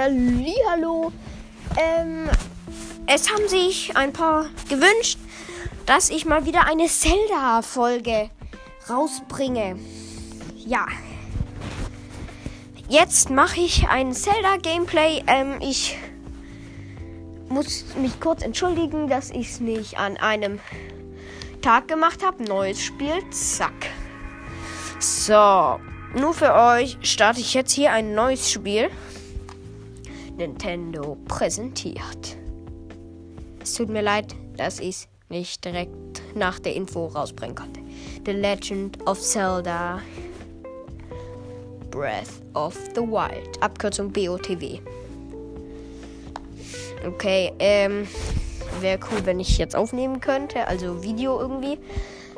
Hallo. Ähm, es haben sich ein paar gewünscht, dass ich mal wieder eine Zelda-Folge rausbringe. Ja. Jetzt mache ich ein Zelda-Gameplay. Ähm, ich muss mich kurz entschuldigen, dass ich es nicht an einem Tag gemacht habe. Neues Spiel. Zack. So. Nur für euch starte ich jetzt hier ein neues Spiel. Nintendo präsentiert. Es tut mir leid, dass ich es nicht direkt nach der Info rausbringen konnte. The Legend of Zelda Breath of the Wild. Abkürzung BOTW. Okay, ähm, wäre cool, wenn ich jetzt aufnehmen könnte, also Video irgendwie.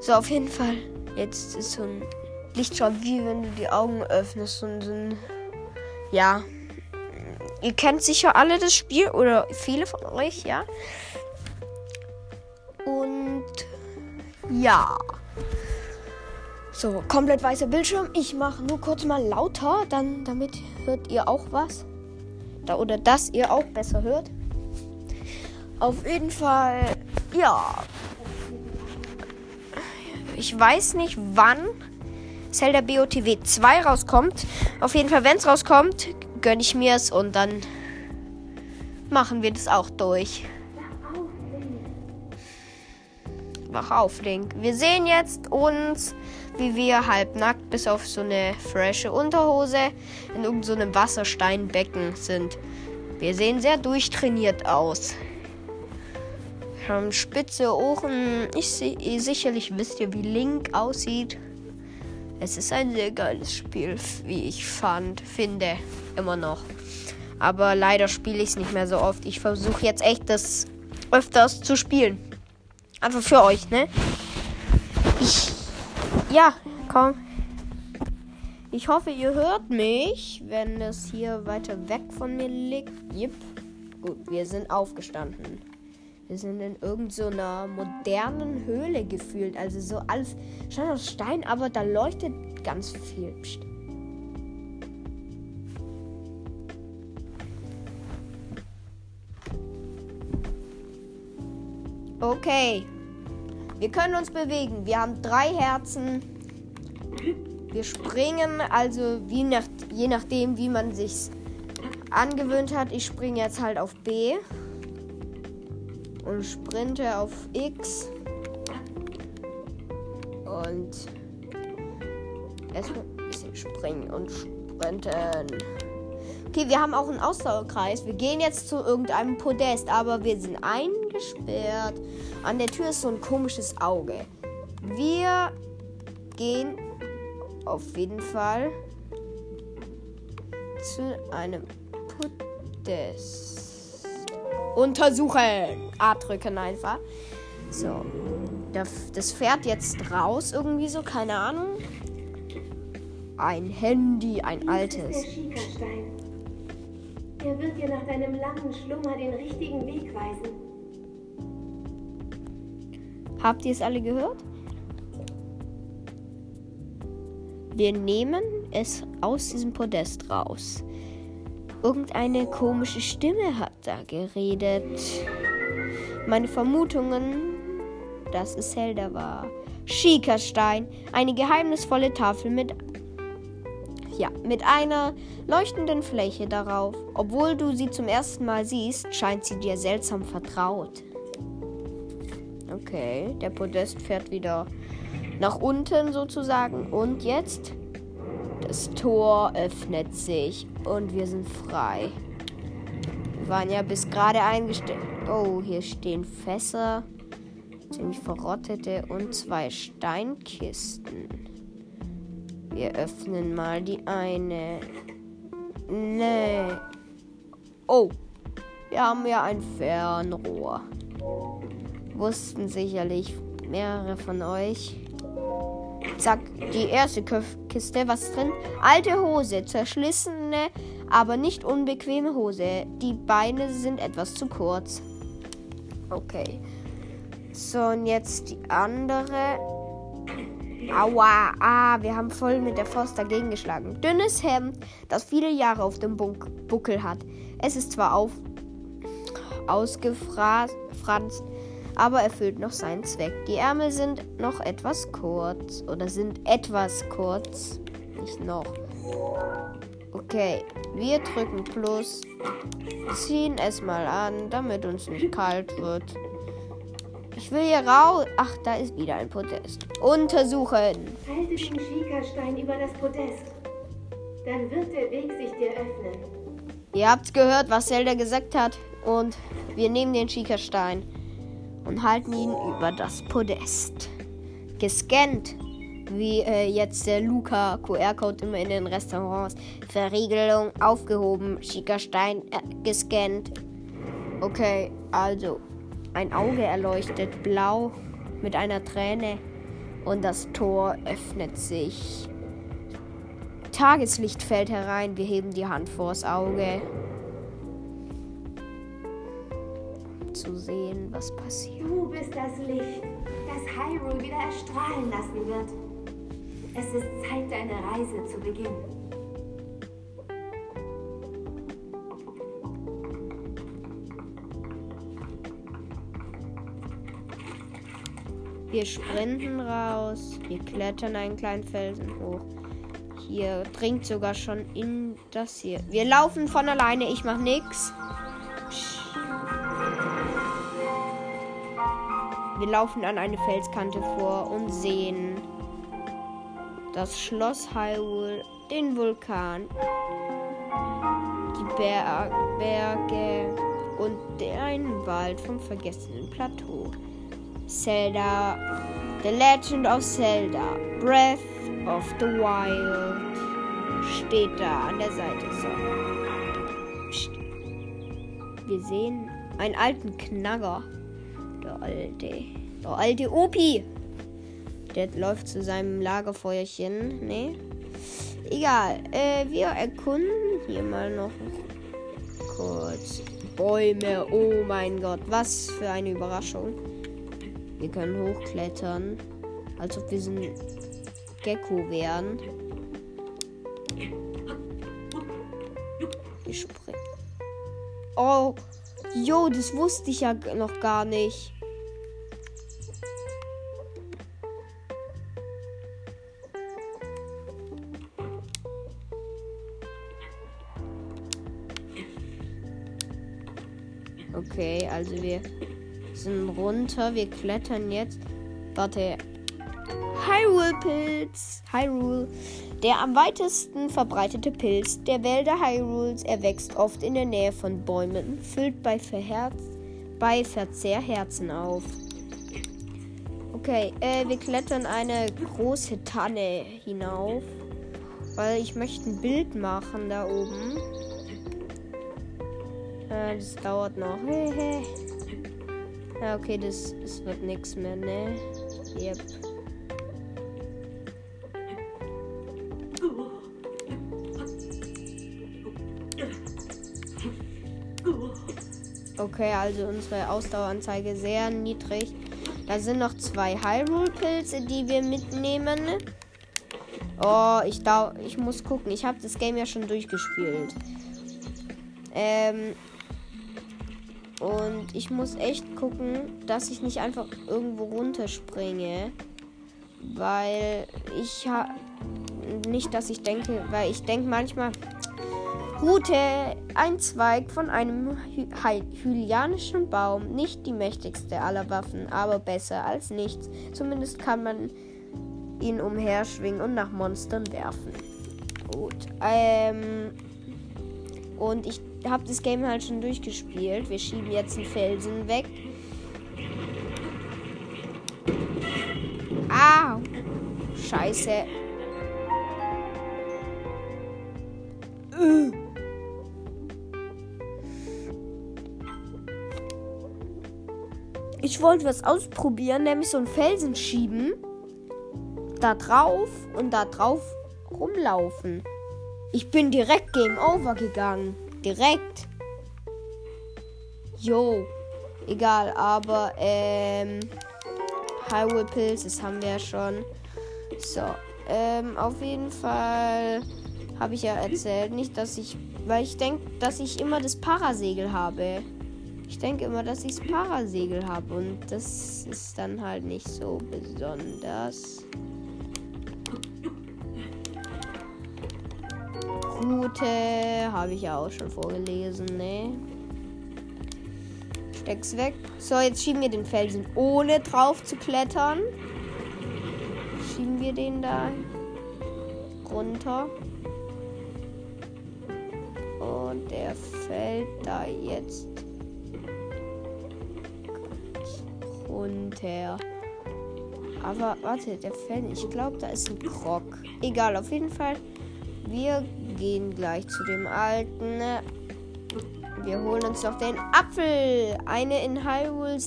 So, auf jeden Fall. Jetzt ist so ein Licht schon wie wenn du die Augen öffnest und so ein, ja. Ihr kennt sicher alle das Spiel oder viele von euch, ja. Und ja. So, komplett weißer Bildschirm. Ich mache nur kurz mal lauter, dann damit hört ihr auch was. Da oder dass ihr auch besser hört. Auf jeden Fall, ja. Ich weiß nicht wann Zelda BOTW 2 rauskommt. Auf jeden Fall, wenn es rauskommt, gönne ich mir es und dann machen wir das auch durch. Wach auf, Link. Wir sehen jetzt uns, wie wir halbnackt bis auf so eine frische Unterhose in irgendeinem so Wassersteinbecken sind. Wir sehen sehr durchtrainiert aus. Wir haben spitze Ohren. Ich sicherlich wisst ihr, wie Link aussieht. Es ist ein sehr geiles Spiel, wie ich fand, finde immer noch. Aber leider spiele ich es nicht mehr so oft. Ich versuche jetzt echt das öfters zu spielen. Einfach für euch, ne? Ich. Ja, komm. Ich hoffe, ihr hört mich, wenn es hier weiter weg von mir liegt. Jip. Gut, wir sind aufgestanden. Wir sind in irgendeiner so modernen Höhle gefühlt. Also so alles schon aus Stein, aber da leuchtet ganz viel. Psst. Okay. Wir können uns bewegen. Wir haben drei Herzen. Wir springen, also wie nach, je nachdem, wie man sich angewöhnt hat. Ich springe jetzt halt auf B und sprinte auf X. Und erstmal ein bisschen springen und sprinten. Okay, wir haben auch einen Ausdauerkreis. Wir gehen jetzt zu irgendeinem Podest, aber wir sind eingesperrt. An der Tür ist so ein komisches Auge. Wir gehen auf jeden Fall zu einem Podest untersuchen. A drücken einfach. So. Das fährt jetzt raus irgendwie so, keine Ahnung. Ein Handy, ein altes. Er wird dir nach deinem langen Schlummer den richtigen Weg weisen. Habt ihr es alle gehört? Wir nehmen es aus diesem Podest raus. Irgendeine komische Stimme da geredet. Meine Vermutungen, dass es Zelda war. Schikastein, eine geheimnisvolle Tafel mit ja, mit einer leuchtenden Fläche darauf. Obwohl du sie zum ersten Mal siehst, scheint sie dir seltsam vertraut. Okay, der Podest fährt wieder nach unten sozusagen. Und jetzt das Tor öffnet sich und wir sind frei. Waren ja bis gerade eingestellt. Oh, hier stehen Fässer, ziemlich verrottete und zwei Steinkisten. Wir öffnen mal die eine. Nee. Oh, wir haben ja ein Fernrohr. Wussten sicherlich mehrere von euch. Zack, die erste Kiste. Was drin? Alte Hose, zerschlissene, aber nicht unbequeme Hose. Die Beine sind etwas zu kurz. Okay. So, und jetzt die andere. Aua, ah, wir haben voll mit der Faust dagegen geschlagen. Dünnes Hemd, das viele Jahre auf dem Bunk Buckel hat. Es ist zwar auf, ausgefranst, aber erfüllt noch seinen Zweck. Die Ärmel sind noch etwas kurz oder sind etwas kurz, nicht noch. Okay, wir drücken Plus, ziehen es mal an, damit uns nicht kalt wird. Ich will hier raus. Ach, da ist wieder ein Podest. Untersuchen. Halte den Schiekerstein über das Podest. Dann wird der Weg sich dir öffnen. Ihr habt gehört, was Zelda gesagt hat. Und wir nehmen den Schiekerstein und halten ihn über das Podest. Gescannt, wie äh, jetzt der Luca QR-Code immer in den Restaurants. Verriegelung aufgehoben, Schiekerstein äh, gescannt. Okay, also ein Auge erleuchtet blau mit einer Träne und das Tor öffnet sich. Tageslicht fällt herein, wir heben die Hand vors Auge. zu sehen, was passiert. Du bist das Licht, das Hyrule wieder erstrahlen lassen wird. Es ist Zeit, deine Reise zu beginnen. Wir sprinten raus, wir klettern einen kleinen Felsen hoch. Hier dringt sogar schon in das hier. Wir laufen von alleine, ich mach nix. Wir laufen an eine Felskante vor und sehen das Schloss Hyrule, den Vulkan, die Ber Berge und den Wald vom vergessenen Plateau. Zelda, The Legend of Zelda, Breath of the Wild steht da an der Seite. So. Psst. Wir sehen einen alten Knagger. Der alte. Der alte Opi. Der läuft zu seinem Lagerfeuerchen. Nee. Egal. Äh, wir erkunden hier mal noch kurz. Bäume. Oh mein Gott. Was für eine Überraschung. Wir können hochklettern. Als ob wir so ein Gecko wären. Wir springen. Oh. Jo, das wusste ich ja noch gar nicht. Okay, also wir sind runter. Wir klettern jetzt. Warte. Hyrule-Pilz. Hyrule. Der am weitesten verbreitete Pilz der Wälder Hyrules. Er wächst oft in der Nähe von Bäumen, füllt bei, Verherz bei Verzehr Herzen auf. Okay, äh, wir klettern eine große Tanne hinauf, weil ich möchte ein Bild machen da oben. Äh, das dauert noch. Ja, okay, das, das wird nichts mehr, ne? Yep. Okay, also unsere Ausdaueranzeige sehr niedrig. Da sind noch zwei Hyrule-Pilze, die wir mitnehmen. Oh, ich, ich muss gucken. Ich habe das Game ja schon durchgespielt. Ähm, und ich muss echt gucken, dass ich nicht einfach irgendwo runterspringe. Weil ich habe nicht, dass ich denke, weil ich denke manchmal, Rute, ein Zweig von einem hylianischen Baum, nicht die mächtigste aller Waffen, aber besser als nichts. Zumindest kann man ihn umherschwingen und nach Monstern werfen. Gut. Ähm, und ich habe das Game halt schon durchgespielt. Wir schieben jetzt einen Felsen weg. Ah! Scheiße. Ich wollte was ausprobieren, nämlich so einen Felsen schieben, da drauf und da drauf rumlaufen. Ich bin direkt Game Over gegangen. Direkt. Jo. Egal, aber ähm. Highway Pills, das haben wir ja schon. So, ähm, auf jeden Fall habe ich ja erzählt, nicht, dass ich, weil ich denke, dass ich immer das Parasegel habe. Ich denke immer, dass ich das Parasegel habe und das ist dann halt nicht so besonders. Route habe ich ja auch schon vorgelesen, ne? Steck's weg. So, jetzt schieben wir den Felsen ohne drauf zu klettern. Schieben wir den da runter. Und der fällt da jetzt runter. Aber warte, der fällt. Ich glaube, da ist ein Krog. Egal, auf jeden Fall. Wir gehen gleich zu dem alten. Wir holen uns noch den Apfel. Eine in Hyrule,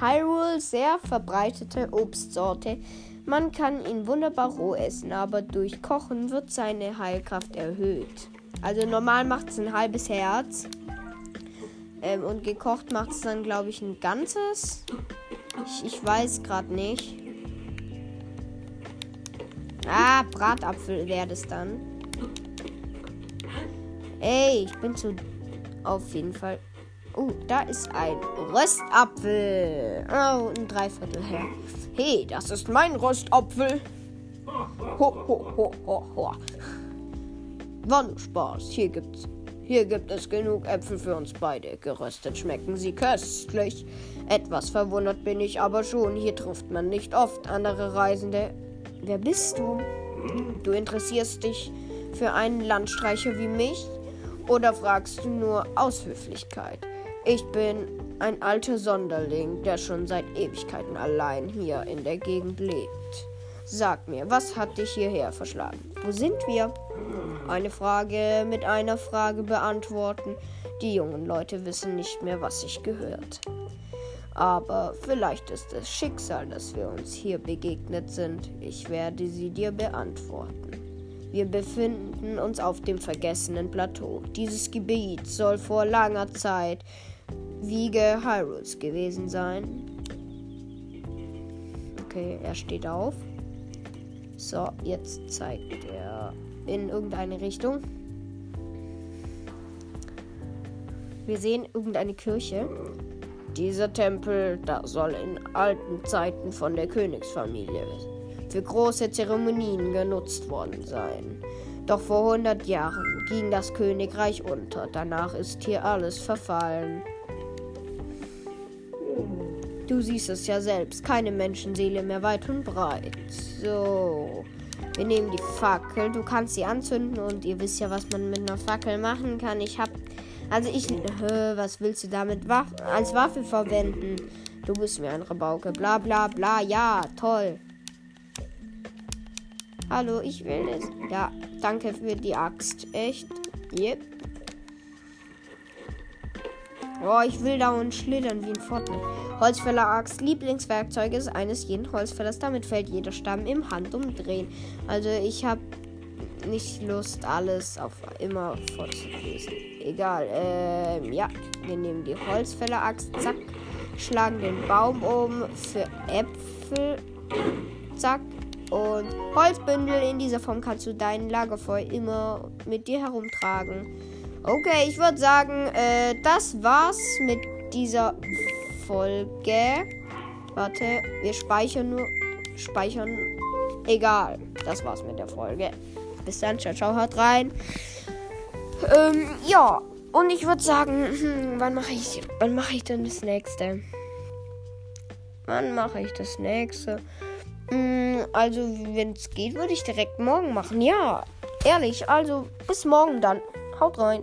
Hyrule sehr verbreitete Obstsorte. Man kann ihn wunderbar roh essen, aber durch Kochen wird seine Heilkraft erhöht. Also normal macht es ein halbes Herz. Ähm, und gekocht macht es dann, glaube ich, ein ganzes. Ich, ich weiß gerade nicht. Ah, Bratapfel wäre das dann. Ey, ich bin zu. Auf jeden Fall. Oh, da ist ein Röstapfel. Oh, ein Dreiviertel her. Hey, das ist mein Röstapfel. Ho, ho, ho, ho, ho. War nur Spaß. Hier gibt's. Hier gibt es genug Äpfel für uns beide. Geröstet schmecken sie köstlich. Etwas verwundert bin ich aber schon. Hier trifft man nicht oft andere Reisende. Wer bist du? Du interessierst dich für einen Landstreicher wie mich? Oder fragst du nur aus Höflichkeit? Ich bin ein alter Sonderling, der schon seit Ewigkeiten allein hier in der Gegend lebt. Sag mir, was hat dich hierher verschlagen? Wo sind wir? Eine Frage mit einer Frage beantworten. Die jungen Leute wissen nicht mehr, was sich gehört. Aber vielleicht ist es Schicksal, dass wir uns hier begegnet sind. Ich werde sie dir beantworten. Wir befinden uns auf dem vergessenen Plateau. Dieses Gebiet soll vor langer Zeit Wiege Hyrules gewesen sein. Okay, er steht auf. So, jetzt zeigt er in irgendeine Richtung. Wir sehen irgendeine Kirche. Dieser Tempel, da soll in alten Zeiten von der Königsfamilie für große Zeremonien genutzt worden sein. Doch vor 100 Jahren ging das Königreich unter. Danach ist hier alles verfallen. Du siehst es ja selbst, keine Menschenseele mehr weit und breit. So, wir nehmen die Fackel. Du kannst sie anzünden und ihr wisst ja, was man mit einer Fackel machen kann. Ich hab, also ich, hä, was willst du damit Waff als Waffe verwenden? Du bist mir ein Rabauke, bla bla bla, ja, toll. Hallo, ich will es. Ja, danke für die Axt. Echt? Yep. Oh, ich will da und schlittern wie ein Fortnite. Holzfäller Axt, Lieblingswerkzeug ist eines jeden Holzfällers. Damit fällt jeder Stamm im Handumdrehen. Also ich habe nicht Lust, alles auf immer vorzulesen. Egal. Ähm, ja, wir nehmen die Holzfäller Axt. Zack. Schlagen den Baum um für Äpfel. Zack. Und Holzbündel in dieser Form kannst du dein Lagerfeuer immer mit dir herumtragen. Okay, ich würde sagen, äh, das war's mit dieser Folge. Warte, wir speichern nur. Speichern. Egal. Das war's mit der Folge. Bis dann, ciao, ciao, hört rein. Ähm, ja. Und ich würde sagen, hm, wann mache ich, wann mache ich denn das nächste? Wann mache ich das nächste? Mm, also, wenn es geht, würde ich direkt morgen machen. Ja, ehrlich. Also, bis morgen dann. Haut rein.